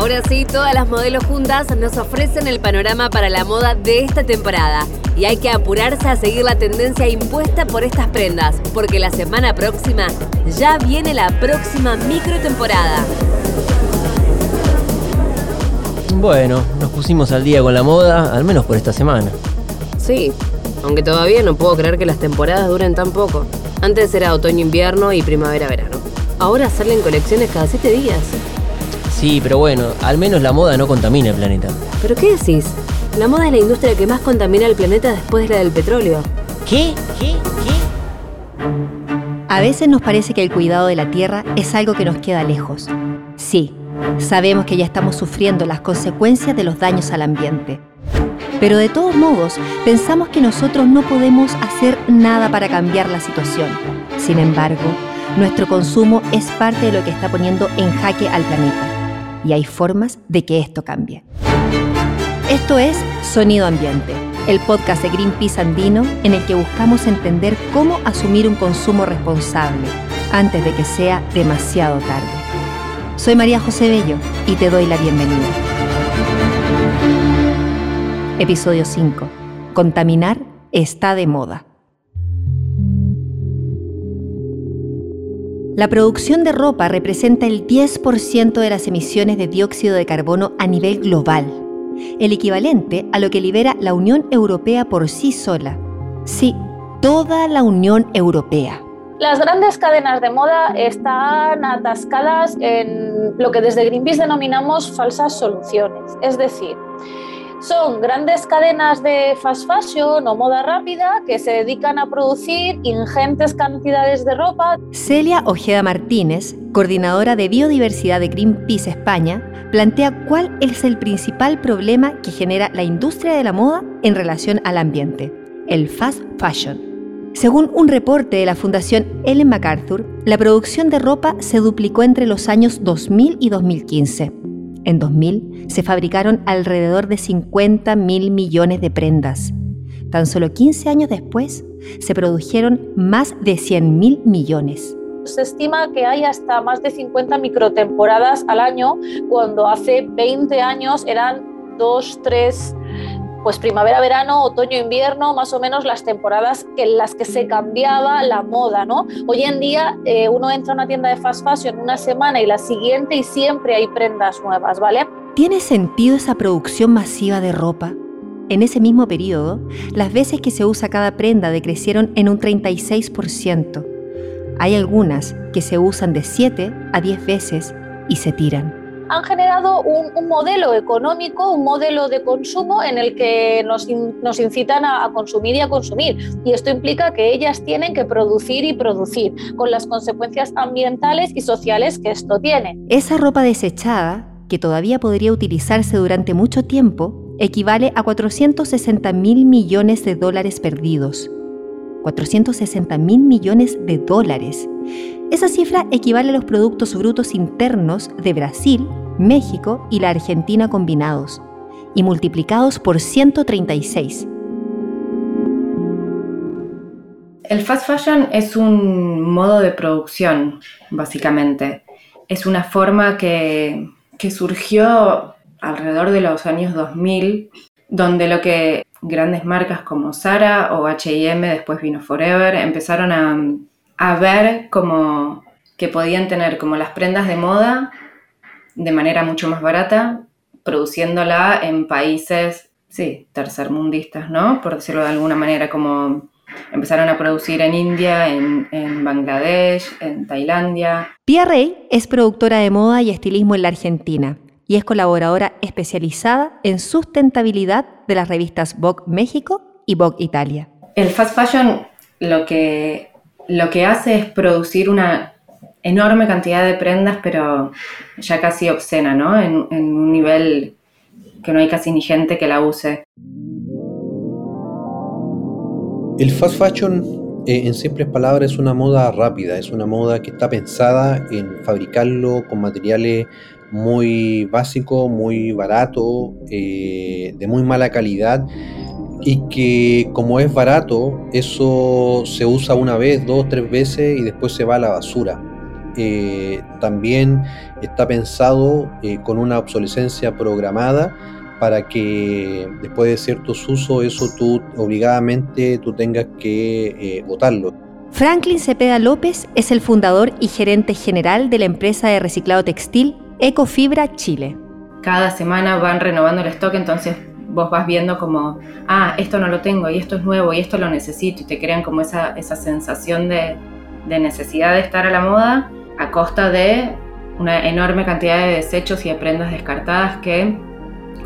Ahora sí, todas las modelos juntas nos ofrecen el panorama para la moda de esta temporada. Y hay que apurarse a seguir la tendencia impuesta por estas prendas, porque la semana próxima ya viene la próxima micro temporada. Bueno, nos pusimos al día con la moda, al menos por esta semana. Sí, aunque todavía no puedo creer que las temporadas duren tan poco. Antes era otoño-invierno y primavera-verano. Ahora salen colecciones cada siete días. Sí, pero bueno, al menos la moda no contamina el planeta. ¿Pero qué decís? La moda es la industria que más contamina el planeta después de la del petróleo. ¿Qué? ¿Qué? ¿Qué? A veces nos parece que el cuidado de la tierra es algo que nos queda lejos. Sí, sabemos que ya estamos sufriendo las consecuencias de los daños al ambiente. Pero de todos modos, pensamos que nosotros no podemos hacer nada para cambiar la situación. Sin embargo, nuestro consumo es parte de lo que está poniendo en jaque al planeta. Y hay formas de que esto cambie. Esto es Sonido Ambiente, el podcast de Greenpeace Andino en el que buscamos entender cómo asumir un consumo responsable antes de que sea demasiado tarde. Soy María José Bello y te doy la bienvenida. Episodio 5. Contaminar está de moda. La producción de ropa representa el 10% de las emisiones de dióxido de carbono a nivel global, el equivalente a lo que libera la Unión Europea por sí sola. Sí, toda la Unión Europea. Las grandes cadenas de moda están atascadas en lo que desde Greenpeace denominamos falsas soluciones. Es decir, son grandes cadenas de fast fashion o moda rápida que se dedican a producir ingentes cantidades de ropa. Celia Ojeda Martínez, coordinadora de biodiversidad de Greenpeace España, plantea cuál es el principal problema que genera la industria de la moda en relación al ambiente, el fast fashion. Según un reporte de la Fundación Ellen MacArthur, la producción de ropa se duplicó entre los años 2000 y 2015. En 2000 se fabricaron alrededor de 50 mil millones de prendas. Tan solo 15 años después se produjeron más de 100 mil millones. Se estima que hay hasta más de 50 microtemporadas al año, cuando hace 20 años eran 2, 3 pues primavera, verano, otoño, invierno, más o menos las temporadas en las que se cambiaba la moda, ¿no? Hoy en día eh, uno entra a una tienda de fast fashion una semana y la siguiente y siempre hay prendas nuevas, ¿vale? ¿Tiene sentido esa producción masiva de ropa? En ese mismo periodo, las veces que se usa cada prenda decrecieron en un 36%. Hay algunas que se usan de 7 a 10 veces y se tiran han generado un, modelo económico, un modelo de consumo en el que nos, incitan a, a, consumir y a consumir. Y esto implica que ellas tienen que producir y producir, con las consecuencias ambientales y sociales que esto tiene. Esa ropa desechada, que todavía podría utilizarse durante mucho tiempo, equivale a 460 mil millones de dólares perdidos. 460 mil millones de dólares. Esa cifra equivale a los productos brutos internos de Brasil, México y la Argentina combinados, y multiplicados por 136. El fast fashion es un modo de producción, básicamente. Es una forma que, que surgió alrededor de los años 2000, donde lo que grandes marcas como Zara o HM, después vino Forever, empezaron a, a ver como que podían tener como las prendas de moda de manera mucho más barata, produciéndola en países, sí, tercermundistas, ¿no? Por decirlo de alguna manera, como empezaron a producir en India, en, en Bangladesh, en Tailandia. Pia Rey es productora de moda y estilismo en la Argentina y es colaboradora especializada en sustentabilidad de las revistas Vogue México y Vogue Italia. El fast fashion lo que, lo que hace es producir una enorme cantidad de prendas, pero ya casi obscena, ¿no? En, un nivel que no hay casi ni gente que la use. El fast fashion, eh, en simples palabras, es una moda rápida, es una moda que está pensada en fabricarlo con materiales muy básicos, muy baratos, eh, de muy mala calidad y que como es barato, eso se usa una vez, dos, tres veces y después se va a la basura. eh, también está pensado eh, con una obsolescencia programada para que después de ciertos usos eso tú obligadamente tú tengas que botarlo. Franklin Cepeda López es el fundador y gerente general de la empresa de reciclado textil Ecofibra Chile. Cada semana van renovando el stock, entonces vos vas viendo como, ah, esto no lo tengo y esto es nuevo y esto lo necesito y te crean como esa, esa sensación de, de necesidad de estar a la moda a costa de una enorme cantidad de desechos y de prendas descartadas que,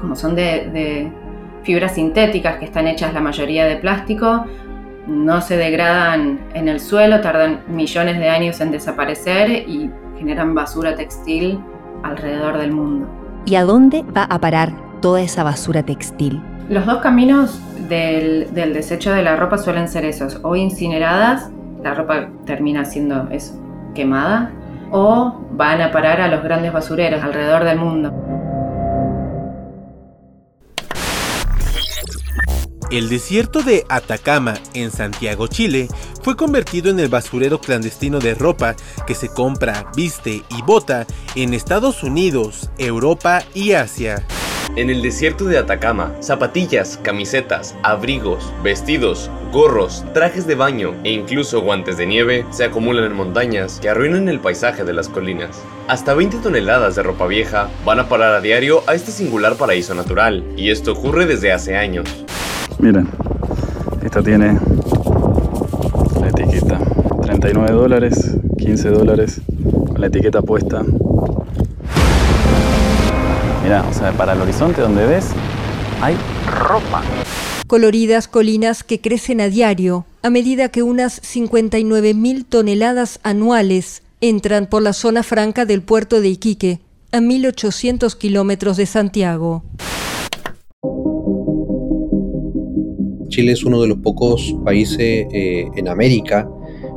como son de, de fibras sintéticas que están hechas la mayoría de plástico, no se degradan en el suelo, tardan millones de años en desaparecer y generan basura textil alrededor del mundo. ¿Y a dónde va a parar toda esa basura textil? Los dos caminos del, desecho de la ropa suelen ser esos, o incineradas, la ropa termina siendo eso, quemada, o van a parar a los grandes basureros alrededor del mundo. El desierto de Atacama, en Santiago, Chile, fue convertido en el basurero clandestino de ropa que se compra, viste y bota en Estados Unidos, Europa y Asia. En el desierto de Atacama, zapatillas, camisetas, abrigos, vestidos, gorros, trajes de baño e incluso guantes de nieve se acumulan en montañas que arruinan el paisaje de las colinas. Hasta 20 toneladas de ropa vieja van a parar a diario a este singular paraíso natural, y esto ocurre desde hace años. Miren, esta tiene la etiqueta. 39 dólares, 15 dólares, con la etiqueta puesta. Mira, o sea, para el horizonte donde ves, hay ropa. Coloridas colinas que crecen a diario, a medida que unas 59.000 toneladas anuales entran por la zona franca del puerto de Iquique, a 1.800 kilómetros de Santiago. Chile es uno de los pocos países eh, en América,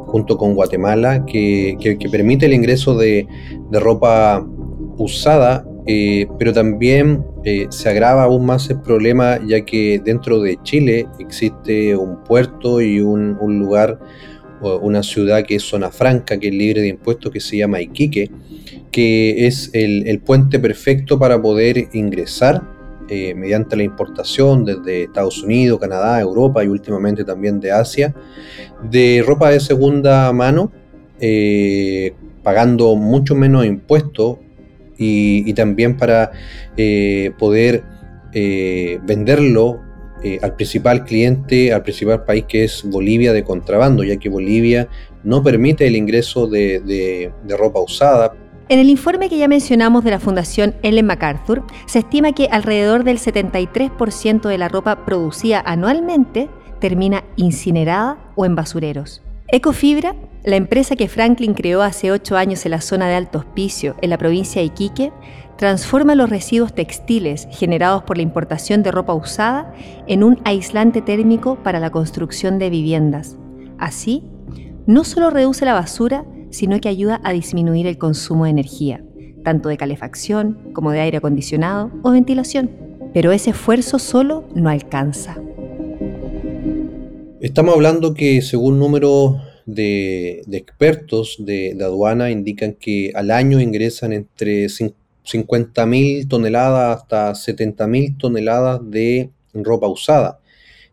junto con Guatemala, que, permite el ingreso de, ropa usada, eh, pero también eh, se agrava aún más el problema ya que dentro de Chile existe un puerto y un, lugar una ciudad que es zona franca, que es libre de impuestos, que se llama Iquique, que es el puente perfecto para poder ingresar eh, mediante la importación desde Estados Unidos, Canadá, Europa y últimamente también de Asia, de ropa de segunda mano, pagando mucho menos impuestos y, también para eh, poder venderlo al principal cliente, al principal país que es Bolivia de contrabando, ya que Bolivia no permite el ingreso de ropa usada en el informe que ya mencionamos de la Fundación Ellen MacArthur, se estima que alrededor del 73% de la ropa producida anualmente termina incinerada o en basureros. Ecofibra, la empresa que Franklin creó hace 8 años en la zona de Alto Hospicio, en la provincia de Iquique, transforma los residuos textiles generados por la importación de ropa usada en un aislante térmico para la construcción de viviendas. Así, no solo reduce la basura, sino que ayuda a disminuir el consumo de energía, tanto de calefacción como de aire acondicionado o ventilación. Pero ese esfuerzo solo no alcanza. Estamos hablando que según números de, expertos de, aduana indican que al año ingresan entre 50.000 toneladas hasta 70.000 toneladas de ropa usada,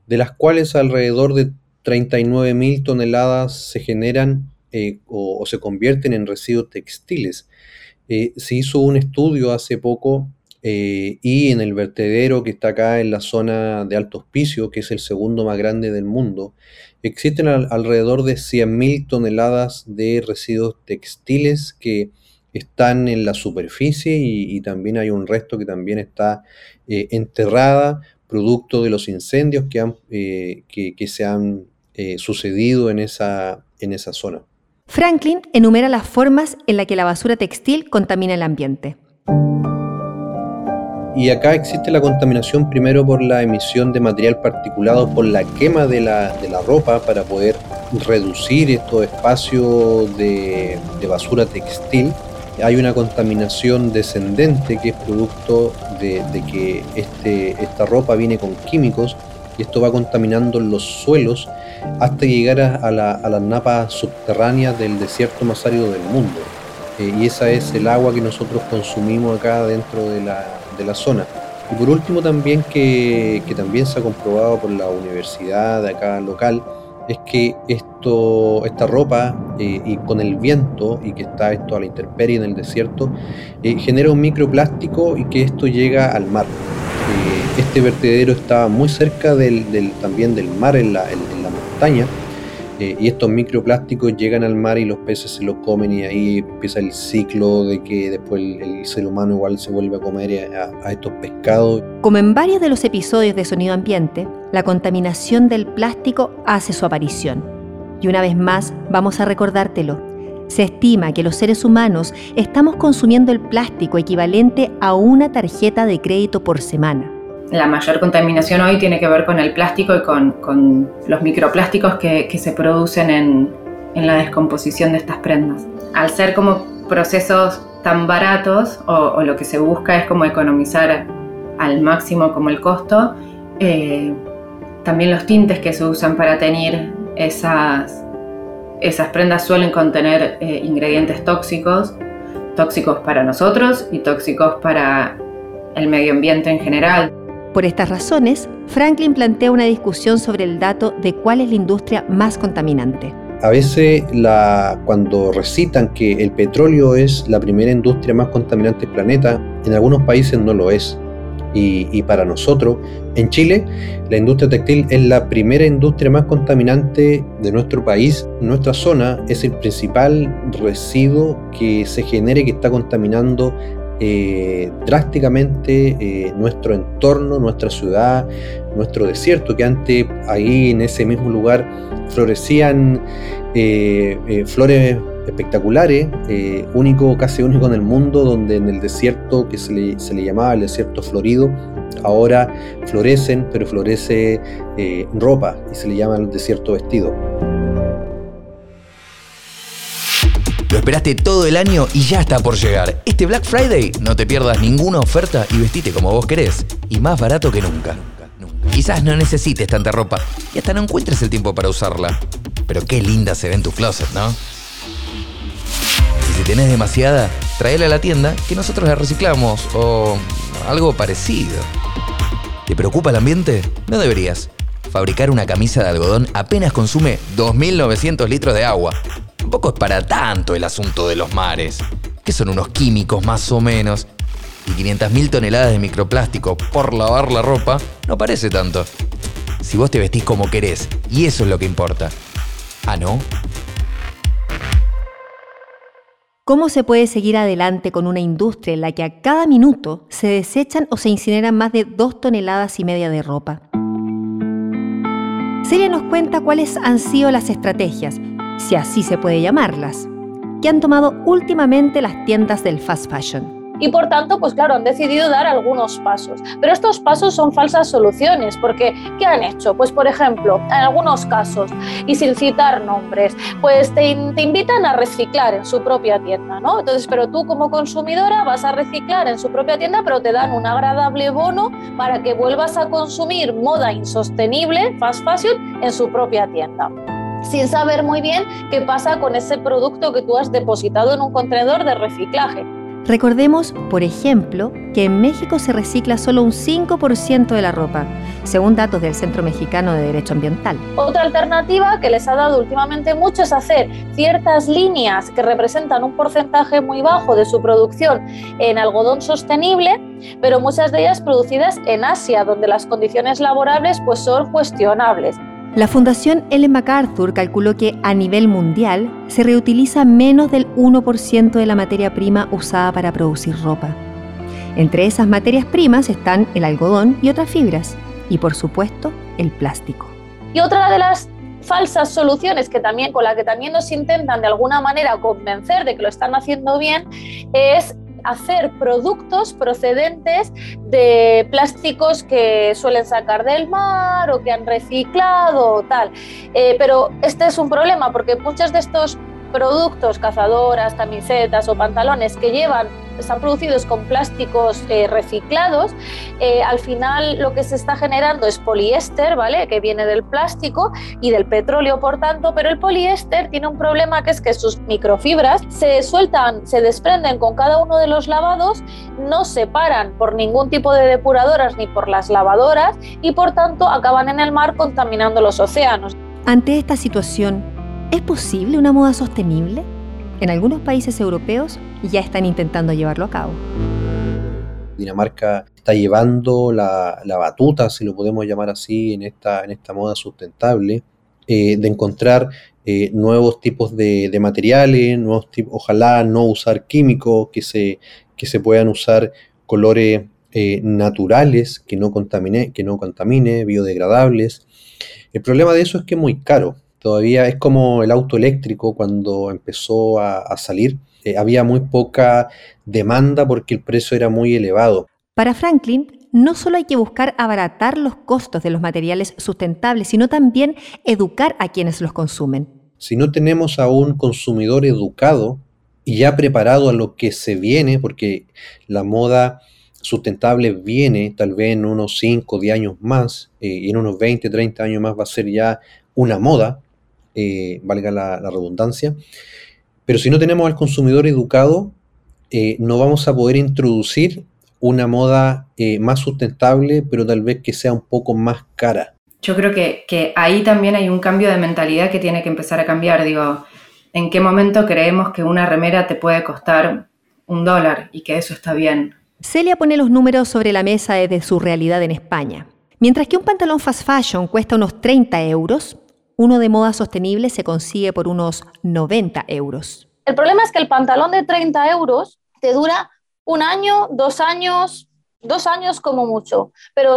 de las cuales alrededor de 39.000 toneladas se generan eh, o, se convierten en residuos textiles. Eh, se hizo un estudio hace poco eh, y en el vertedero que está acá en la zona de Alto Hospicio, que es el segundo más grande del mundo, existen alrededor de 100.000 toneladas de residuos textiles que están en la superficie y, también hay un resto que también está enterrada, producto de los incendios que, han, que, se han sucedido en esa, en esa zona. Franklin enumera las formas en las que la basura textil contamina el ambiente. Y acá existe la contaminación primero por la emisión de material particulado por la quema de la, ropa para poder reducir estos espacios de, basura textil. Hay una contaminación descendente que es producto de, que este, esta ropa viene con químicos y esto va contaminando los suelos hasta llegar a, las napas subterráneas del desierto más árido del mundo. y esa es el agua que nosotros consumimos acá dentro de la, de la zona. Y por último también que, que, también se ha comprobado por la universidad de acá local, es que esto, esta ropa eh, y con el viento y que está esto a la intemperie en el desierto, eh, genera un microplástico y que esto llega al mar. Eh, este vertedero está muy cerca del, del, también del mar en la, en, en la montaña eh, y estos microplásticos llegan al mar y los peces se los comen y ahí empieza el ciclo de que después el, ser humano igual se vuelve a comer a, a, estos pescados. Como en varios de los episodios de Sonido Ambiente, la contaminación del plástico hace su aparición. Y una vez más vamos a recordártelo. Se estima que los seres humanos estamos consumiendo el plástico equivalente a una tarjeta de crédito por semana la mayor contaminación hoy tiene que ver con el plástico y con, los microplásticos que, se producen en, la descomposición de estas prendas. Al ser como procesos tan baratos o, lo que se busca es como economizar al máximo como el costo, eh, también los tintes que se usan para teñir esas, esas prendas suelen contener eh, ingredientes tóxicos, tóxicos para nosotros y tóxicos para el medio ambiente en general. Por estas razones, Franklin plantea una discusión sobre el dato de cuál es la industria más contaminante. A veces cuando recitan que el petróleo es la primera industria más contaminante del planeta, en algunos países no lo es. Y, y, para nosotros, en Chile, la industria textil es la primera industria más contaminante de nuestro país. Nuestra zona es el principal residuo que se genere que está contaminando eh, drásticamente eh, nuestro entorno, nuestra ciudad, nuestro desierto, que antes ahí en ese mismo lugar florecían eh, flores espectaculares, único, casi único en el mundo, donde en el desierto que se le, se le llamaba el desierto florido, ahora florecen, pero florece ropa y se le llama el desierto vestido. Lo esperaste todo el año y ya está por llegar. Este Black Friday no te pierdas ninguna oferta y vestite como vos querés. Y más barato que nunca. Quizás no necesites tanta ropa y hasta no encuentres el tiempo para usarla. Pero qué linda se ve en tu closet, ¿no? Y si tenés demasiada, tráela a la tienda que nosotros la reciclamos o algo parecido. ¿Te preocupa el ambiente? No deberías. Fabricar una camisa de algodón apenas consume 2.900 litros de agua Tampoco es para tanto el asunto de los mares, que son unos químicos más o menos, y 500.000 toneladas de microplástico por lavar la ropa no parece tanto. Si vos te vestís como querés, y eso es lo que importa. ¿Ah, no? ¿Cómo se puede seguir adelante con una industria en la que a cada minuto se desechan o se incineran más de dos toneladas y media de ropa? Celia nos cuenta cuáles han sido las estrategias si así se puede llamarlas, que han tomado últimamente las tiendas del fast fashion. Y por tanto, pues claro, han decidido dar algunos pasos. Pero estos pasos son falsas soluciones, porque ¿qué han hecho? Pues por ejemplo, en algunos casos, y sin citar nombres, pues te, invitan a reciclar en su propia tienda, ¿no? Entonces, pero tú como consumidora vas a reciclar en su propia tienda, pero te dan un agradable bono para que vuelvas a consumir moda insostenible, fast fashion, en su propia tienda sin saber muy bien qué pasa con ese producto que tú has depositado en un contenedor de reciclaje. Recordemos, por ejemplo, que en México se recicla solo un 5% de la ropa, según datos del Centro Mexicano de Derecho Ambiental. Otra alternativa que les ha dado últimamente mucho es hacer ciertas líneas que representan un porcentaje muy bajo de su producción en algodón sostenible, pero muchas de ellas producidas en Asia, donde las condiciones laborables pues, son cuestionables. La Fundación Ellen MacArthur calculó que a nivel mundial se reutiliza menos del 1% de la materia prima usada para producir ropa. Entre esas materias primas están el algodón y otras fibras, y por supuesto el plástico. Y otra de las falsas soluciones que también con la que también nos intentan de alguna manera convencer de que lo están haciendo bien es hacer productos procedentes de plásticos que suelen sacar del mar o que han reciclado o tal. Eh, pero este es un problema porque muchos de estos productos, cazadoras, camisetas o pantalones que llevan están producidos con plásticos eh, reciclados, eh, al final lo que se está generando es poliéster, ¿vale? Que viene del plástico y del petróleo, por tanto, pero el poliéster tiene un problema que es que sus microfibras se sueltan, se desprenden con cada uno de los lavados, no se paran por ningún tipo de depuradoras ni por las lavadoras y por tanto acaban en el mar contaminando los océanos. Ante esta situación, ¿es posible una moda sostenible? En algunos países europeos ya están intentando llevarlo a cabo. Dinamarca está llevando la, batuta, si lo podemos llamar así, en esta, en esta moda sustentable, eh, de encontrar eh, nuevos tipos de, materiales, nuevos ojalá no usar químicos, que se, que se puedan usar colores eh, naturales, que no, contamine, que no contamine, biodegradables. El problema de eso es que es muy caro. Todavía es como el auto eléctrico cuando empezó a, salir. Eh, había muy poca demanda porque el precio era muy elevado. Para Franklin, no solo hay que buscar abaratar los costos de los materiales sustentables, sino también educar a quienes los consumen. Si no tenemos a un consumidor educado y ya preparado a lo que se viene, porque la moda sustentable viene tal vez en unos 5 o 10 años más, eh, y en unos 20, 30 años más va a ser ya una moda, eh, valga la, redundancia. Pero si no tenemos al consumidor educado, eh, no vamos a poder introducir una moda eh, más sustentable, pero tal vez que sea un poco más cara. Yo creo que, que, ahí también hay un cambio de mentalidad que tiene que empezar a cambiar. Digo, ¿en qué momento creemos que una remera te puede costar un dólar y que eso está bien? Celia pone los números sobre la mesa desde su realidad en España. Mientras que un pantalón fast fashion cuesta unos 30 euros, uno de moda sostenible se consigue por unos 90 euros. El problema es que el pantalón de 30 euros te dura un año, dos años, dos años como mucho, pero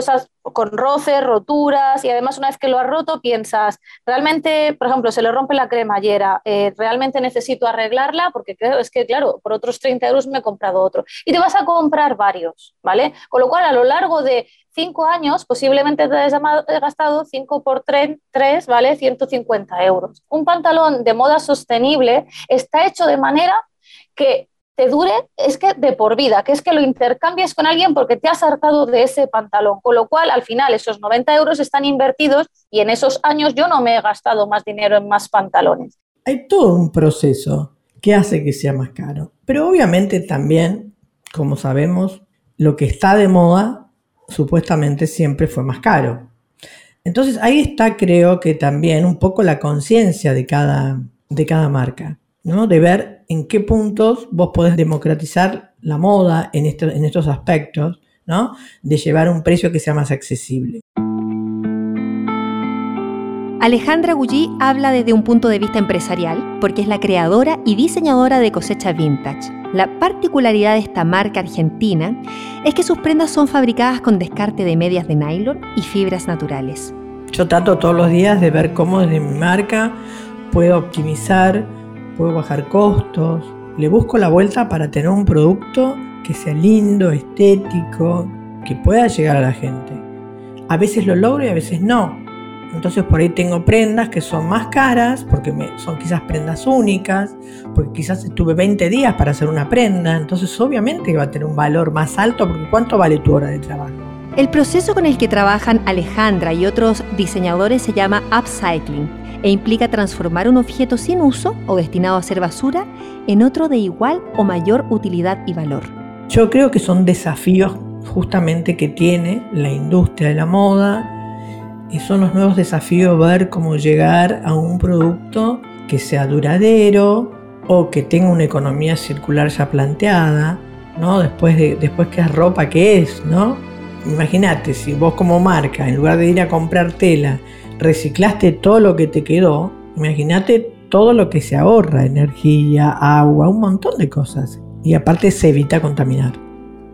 con roces, roturas y además una vez que lo has roto piensas, realmente, por ejemplo, se le rompe la cremallera, eh, realmente necesito arreglarla porque creo, es que, claro, por otros 30 euros me he comprado otro. Y te vas a comprar varios, ¿vale? Con lo cual, a lo largo de cinco años, posiblemente te hayas gastado 5 por 3, ¿vale? 150 euros. Un pantalón de moda sostenible está hecho de manera que te dure, es que de por vida, que es que lo intercambies con alguien porque te has hartado de ese pantalón. Con lo cual, al final, esos 90 euros están invertidos y en esos años yo no me he gastado más dinero en más pantalones. Hay todo un proceso que hace que sea más caro. Pero obviamente también, como sabemos, lo que está de moda supuestamente siempre fue más caro. Entonces ahí está creo que también un poco la conciencia de cada, de cada marca, ¿no? de ver en qué puntos vos podés democratizar la moda en, en estos aspectos, ¿no? de llevar un precio que sea más accesible. Alejandra Gullí habla desde un punto de vista empresarial porque es la creadora y diseñadora de Cosecha Vintage. La particularidad de esta marca argentina es que sus prendas son fabricadas con descarte de medias de nylon y fibras naturales. Yo trato todos los días de ver cómo desde mi marca puedo optimizar, puedo bajar costos. Le busco la vuelta para tener un producto que sea lindo, estético, que pueda llegar a la gente. A veces lo logro y a veces no entonces por ahí tengo prendas que son más caras, porque son quizás prendas únicas, porque quizás estuve 20 días para hacer una prenda, entonces obviamente va a tener un valor más alto, porque ¿cuánto vale tu hora de trabajo? El proceso con el que trabajan Alejandra y otros diseñadores se llama upcycling e implica transformar un objeto sin uso o destinado a ser basura en otro de igual o mayor utilidad y valor. Yo creo que son desafíos justamente que tiene la industria de la moda y son los nuevos desafíos ver cómo llegar a un producto que sea duradero o que tenga una economía circular ya planteada, ¿no? Después, de, después que es ropa que es, ¿no? Imagínate, si vos como marca, en lugar de ir a comprar tela, reciclaste todo lo que te quedó, imagínate todo lo que se ahorra, energía, agua, un montón de cosas. Y aparte se evita contaminar.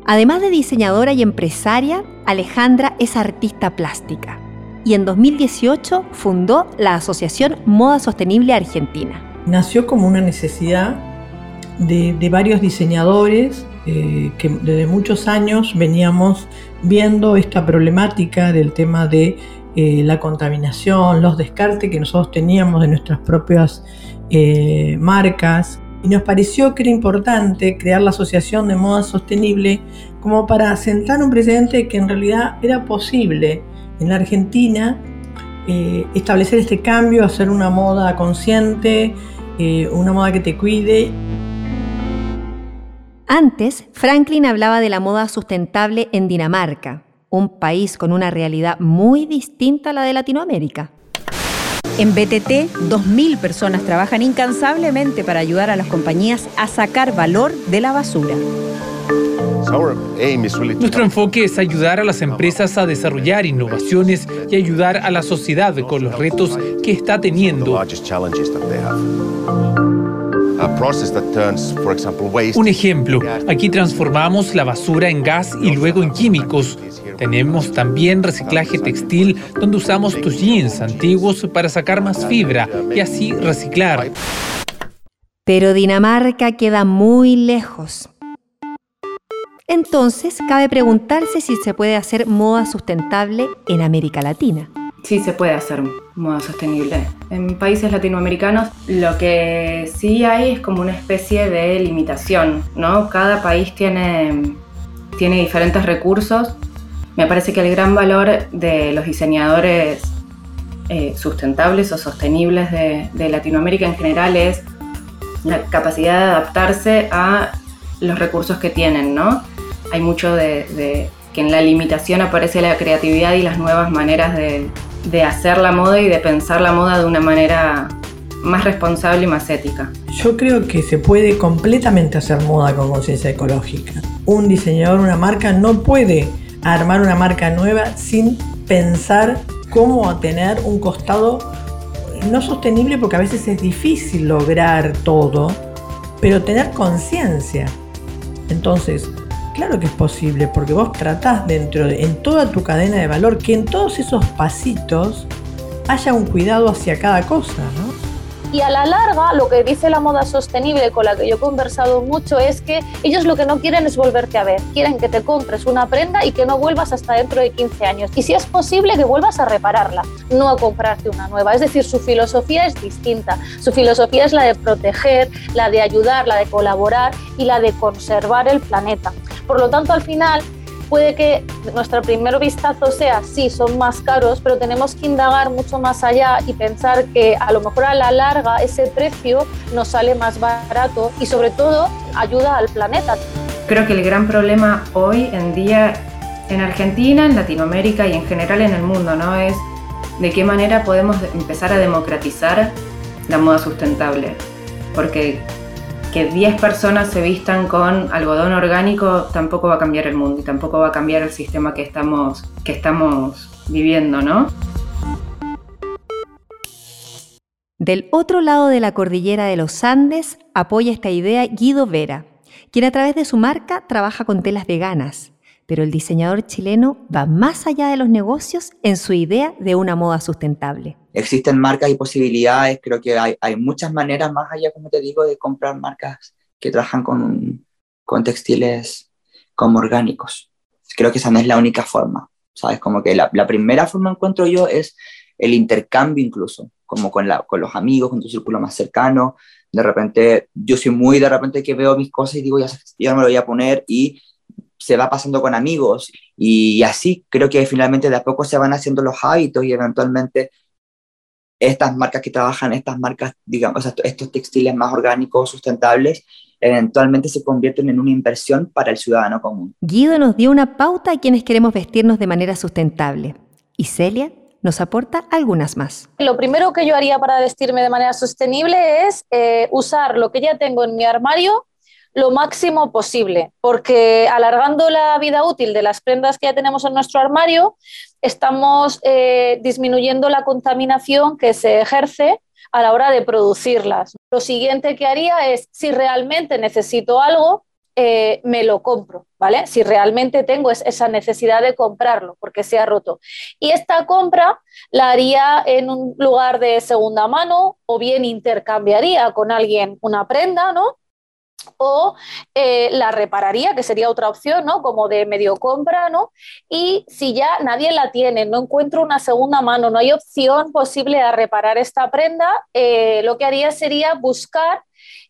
Además de diseñadora y empresaria, Alejandra es artista plástica y en 2018 fundó la Asociación Moda Sostenible Argentina. Nació como una necesidad de, varios diseñadores eh, que desde muchos años veníamos viendo esta problemática del tema de eh, la contaminación, los descartes que nosotros teníamos de nuestras propias eh, marcas y nos pareció que era importante crear la Asociación de Moda Sostenible como para sentar un precedente que en realidad era posible en la Argentina eh, establecer este cambio, hacer una moda consciente, una moda que te cuide. Antes, Franklin hablaba de la moda sustentable en Dinamarca, un país con una realidad muy distinta a la de Latinoamérica. En BTT, 2.000 personas trabajan incansablemente para ayudar a las compañías a sacar valor de la basura. Nuestro enfoque es ayudar a las empresas a desarrollar innovaciones y ayudar a la sociedad con los retos que está teniendo. Un ejemplo, aquí transformamos la basura en gas y luego en químicos. Tenemos también reciclaje textil donde usamos tus jeans antiguos para sacar más fibra y así reciclar. Pero Dinamarca queda muy lejos. Entonces, cabe preguntarse si se puede hacer moda sustentable en América Latina. Sí, se puede hacer moda sostenible. En países latinoamericanos lo que sí hay es como una especie de limitación, ¿no? Cada país tiene, tiene diferentes recursos. Me parece que el gran valor de los diseñadores eh, sustentables o sostenibles de, de Latinoamérica en general es la capacidad de adaptarse a los recursos que tienen, ¿no? hay mucho de, que en la limitación aparece la creatividad y las nuevas maneras de, hacer la moda y de pensar la moda de una manera más responsable y más ética. Yo creo que se puede completamente hacer moda con conciencia ecológica. Un diseñador, una marca no puede armar una marca nueva sin pensar cómo tener un costado no sostenible porque a veces es difícil lograr todo, pero tener conciencia. Entonces, Claro que es posible, porque vos tratás dentro de, en toda tu cadena de valor, que en todos esos pasitos haya un cuidado hacia cada cosa, ¿no? Y a la larga, lo que dice la moda sostenible con la que yo he conversado mucho es que ellos lo que no quieren es volverte a ver. Quieren que te compres una prenda y que no vuelvas hasta dentro de 15 años. Y si es posible, que vuelvas a repararla, no a comprarte una nueva. Es decir, su filosofía es distinta. Su filosofía es la de proteger, la de ayudar, la de colaborar y la de conservar el planeta. Por lo tanto, al final puede que nuestro primer vistazo sea, sí, son más caros, pero tenemos que indagar mucho más allá y pensar que a lo mejor a la larga ese precio nos sale más barato y sobre todo ayuda al planeta. Creo que el gran problema hoy en día en Argentina, en Latinoamérica y en general en el mundo, ¿no? Es de qué manera podemos empezar a democratizar la moda sustentable. Porque que 10 personas se vistan con algodón orgánico tampoco va a cambiar el mundo y tampoco va a cambiar el sistema que estamos, que estamos viviendo, ¿no? Del otro lado de la cordillera de los Andes apoya esta idea Guido Vera, quien a través de su marca trabaja con telas veganas, pero el diseñador chileno va más allá de los negocios en su idea de una moda sustentable existen marcas y posibilidades, creo que hay, hay, muchas maneras más allá, como te digo, de comprar marcas que trabajan con, con textiles como orgánicos. Creo que esa no es la única forma, ¿sabes? Como que la, la primera forma encuentro yo es el intercambio incluso, como con, la, con los amigos, con tu círculo más cercano. De repente, yo soy muy de repente que veo mis cosas y digo, ya, ya me lo voy a poner y se va pasando con amigos y así creo que finalmente de a poco se van haciendo los hábitos y eventualmente estas marcas que trabajan, estas marcas, digamos, estos textiles más orgánicos, sustentables, eventualmente se convierten en una inversión para el ciudadano común. Guido nos dio una pauta a quienes queremos vestirnos de manera sustentable. Y Celia nos aporta algunas más. Lo primero que yo haría para vestirme de manera sostenible es eh, usar lo que ya tengo en mi armario lo máximo posible, porque alargando la vida útil de las prendas que ya tenemos en nuestro armario, estamos eh, disminuyendo la contaminación que se ejerce a la hora de producirlas. Lo siguiente que haría es, si realmente necesito algo, eh, me lo compro, ¿vale? Si realmente tengo esa necesidad de comprarlo porque se ha roto. Y esta compra la haría en un lugar de segunda mano o bien intercambiaría con alguien una prenda, ¿no? O eh, la repararía, que sería otra opción, ¿no? Como de medio compra, ¿no? Y si ya nadie la tiene, no encuentro una segunda mano, no hay opción posible de reparar esta prenda, eh, lo que haría sería buscar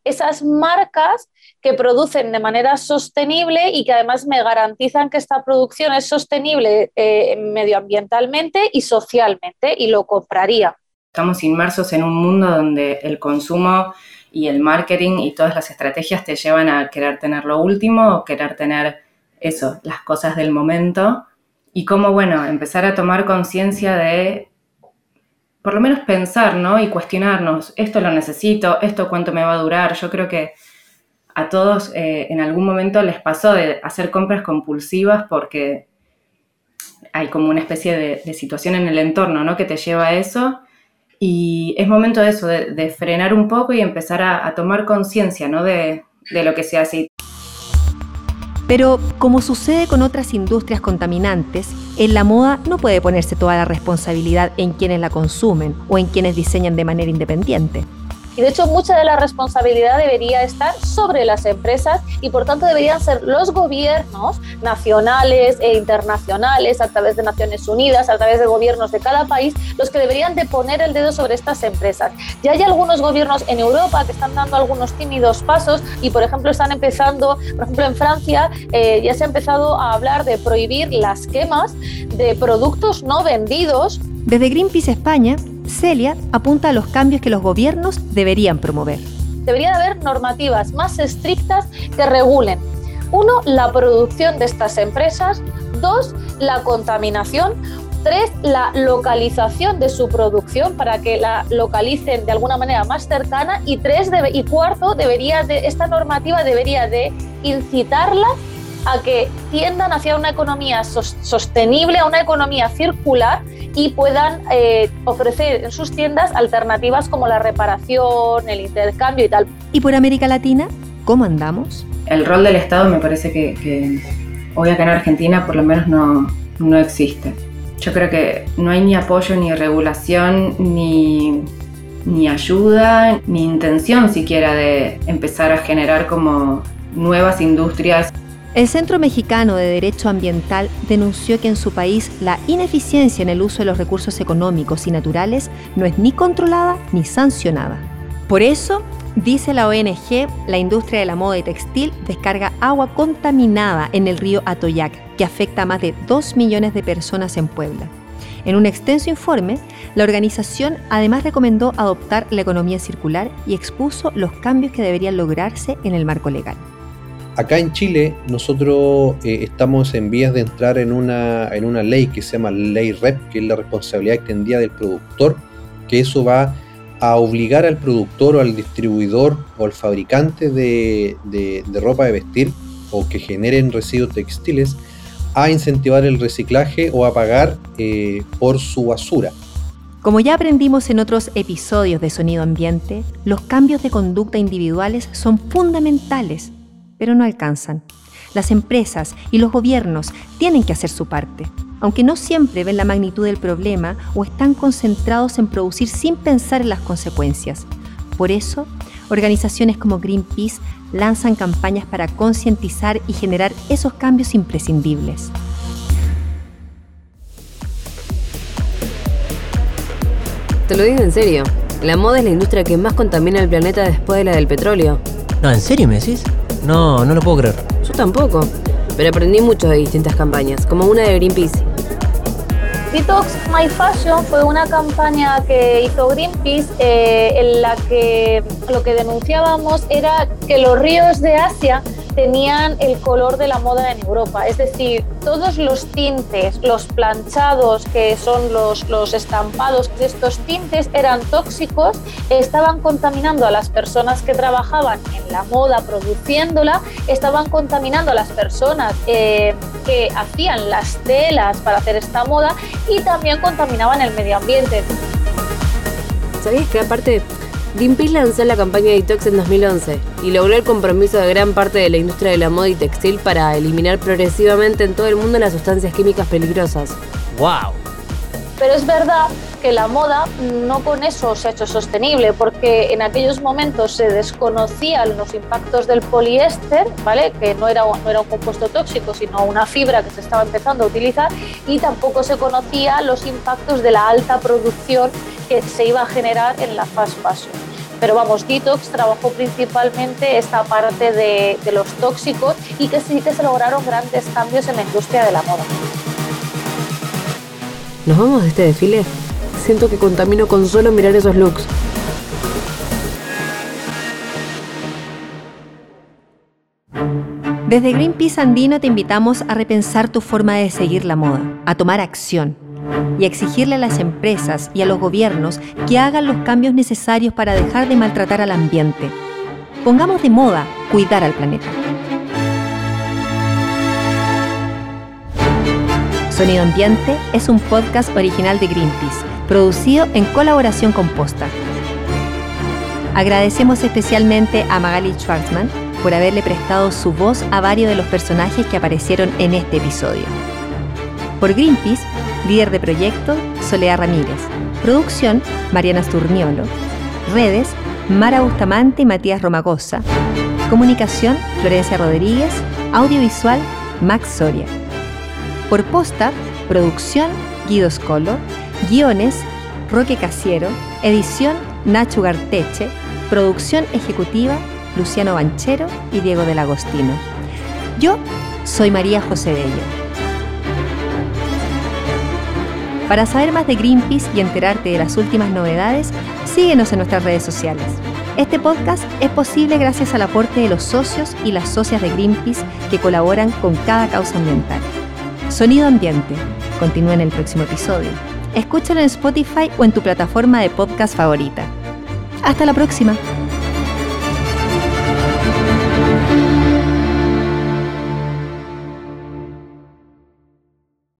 esas marcas que producen de manera sostenible y que además me garantizan que esta producción es sostenible eh, medioambientalmente y socialmente y lo compraría. Estamos inmersos en un mundo donde el consumo y el marketing y todas las estrategias te llevan a querer tener lo último o querer tener eso, las cosas del momento. Y cómo, bueno, empezar a tomar conciencia de, por lo menos pensar, ¿no? Y cuestionarnos, esto lo necesito, esto cuánto me va a durar. Yo creo que a todos eh, en algún momento les pasó de hacer compras compulsivas porque hay como una especie de, situación en el entorno, ¿no? Que te lleva a eso y es momento de eso, de, frenar un poco y empezar a, tomar conciencia ¿no? de, de lo que se hace. Pero como sucede con otras industrias contaminantes, en la moda no puede ponerse toda la responsabilidad en quienes la consumen o en quienes diseñan de manera independiente. Y de hecho mucha de la responsabilidad debería estar sobre las empresas y por tanto deberían ser los gobiernos nacionales e internacionales a través de Naciones Unidas, a través de gobiernos de cada país, los que deberían de poner el dedo sobre estas empresas. Ya hay algunos gobiernos en Europa que están dando algunos tímidos pasos y por ejemplo están empezando, por ejemplo en Francia eh, ya se ha empezado a hablar de prohibir las quemas de productos no vendidos. Desde Greenpeace España Celia apunta a los cambios que los gobiernos deberían promover. Debería haber normativas más estrictas que regulen, uno, la producción de estas empresas, dos, la contaminación, tres, la localización de su producción para que la localicen de alguna manera más cercana y tres, y cuarto, debería de, esta normativa debería de incitarlas a que tiendan hacia una economía sostenible, a una economía circular y puedan eh, ofrecer en sus tiendas alternativas como la reparación, el intercambio y tal. ¿Y por América Latina? ¿Cómo andamos? El rol del Estado me parece que, hoy acá en Argentina por lo menos no, no existe. Yo creo que no hay ni apoyo, ni regulación, ni, ni ayuda, ni intención siquiera de empezar a generar como nuevas industrias el Centro Mexicano de Derecho Ambiental denunció que en su país la ineficiencia en el uso de los recursos económicos y naturales no es ni controlada ni sancionada. Por eso, dice la ONG, la industria de la moda y textil descarga agua contaminada en el río Atoyac, que afecta a más de 2 millones de personas en Puebla. En un extenso informe, la organización además recomendó adoptar la economía circular y expuso los cambios que deberían lograrse en el marco legal. Acá en Chile nosotros eh, estamos en vías de entrar en una, en una ley que se llama Ley REP, que es la responsabilidad extendida del productor, que eso va a obligar al productor o al distribuidor o al fabricante de, ropa de vestir o que generen residuos textiles a incentivar el reciclaje o a pagar eh, por su basura. Como ya aprendimos en otros episodios de Sonido Ambiente, los cambios de conducta individuales son fundamentales pero no alcanzan. Las empresas y los gobiernos tienen que hacer su parte, aunque no siempre ven la magnitud del problema o están concentrados en producir sin pensar en las consecuencias. Por eso, organizaciones como Greenpeace lanzan campañas para concientizar y generar esos cambios imprescindibles. Te lo digo en serio, la moda es la industria que más contamina el planeta después de la del petróleo. No, ¿en serio me decís? No, no lo puedo creer. Yo tampoco, pero aprendí mucho de distintas campañas, como una de Greenpeace. Detox My Fashion fue una campaña que hizo Greenpeace eh, en la que lo que denunciábamos era que los ríos de Asia tenían el color de la moda en Europa. Es decir, todos los tintes, los planchados, que son los, los estampados, estos tintes eran tóxicos, estaban contaminando a las personas que trabajaban en la moda produciéndola, estaban contaminando a las personas eh, que hacían las telas para hacer esta moda y también contaminaban el medio ambiente. ¿Sabías que aparte Greenpeace lanzó la campaña Detox en 2011 y logró el compromiso de gran parte de la industria de la moda y textil para eliminar progresivamente en todo el mundo las sustancias químicas peligrosas. ¡Wow! Pero es verdad que la moda no con eso se ha hecho sostenible, porque en aquellos momentos se desconocían los impactos del poliéster, ¿vale? que no era, no era un compuesto tóxico, sino una fibra que se estaba empezando a utilizar, y tampoco se conocía los impactos de la alta producción que se iba a generar en la fast fashion. Pero vamos, Detox trabajó principalmente esta parte de, de los tóxicos y que sí que se lograron grandes cambios en la industria de la moda. ¿Nos vamos de este desfile? Siento que contamino con solo mirar esos looks. Desde Greenpeace Andino te invitamos a repensar tu forma de seguir la moda, a tomar acción y a exigirle a las empresas y a los gobiernos que hagan los cambios necesarios para dejar de maltratar al ambiente. Pongamos de moda cuidar al planeta. Sonido Ambiente es un podcast original de Greenpeace, producido en colaboración con Posta. Agradecemos especialmente a Magali Schwartzman por haberle prestado su voz a varios de los personajes que aparecieron en este episodio. Por Greenpeace, líder de proyecto, Soledad Ramírez. Producción, Mariana Sturniolo. Redes, Mara Bustamante y Matías Romagosa. Comunicación, Florencia Rodríguez. Audiovisual, Max Soria. Por posta, producción, Guido Scolo. Guiones, Roque Casiero. Edición, Nacho Garteche. Producción ejecutiva, Luciano Banchero y Diego del Agostino. Yo soy María José Bello. Para saber más de Greenpeace y enterarte de las últimas novedades, síguenos en nuestras redes sociales. Este podcast es posible gracias al aporte de los socios y las socias de Greenpeace que colaboran con cada causa ambiental. Sonido Ambiente. Continúa en el próximo episodio. Escúchalo en Spotify o en tu plataforma de podcast favorita. Hasta la próxima.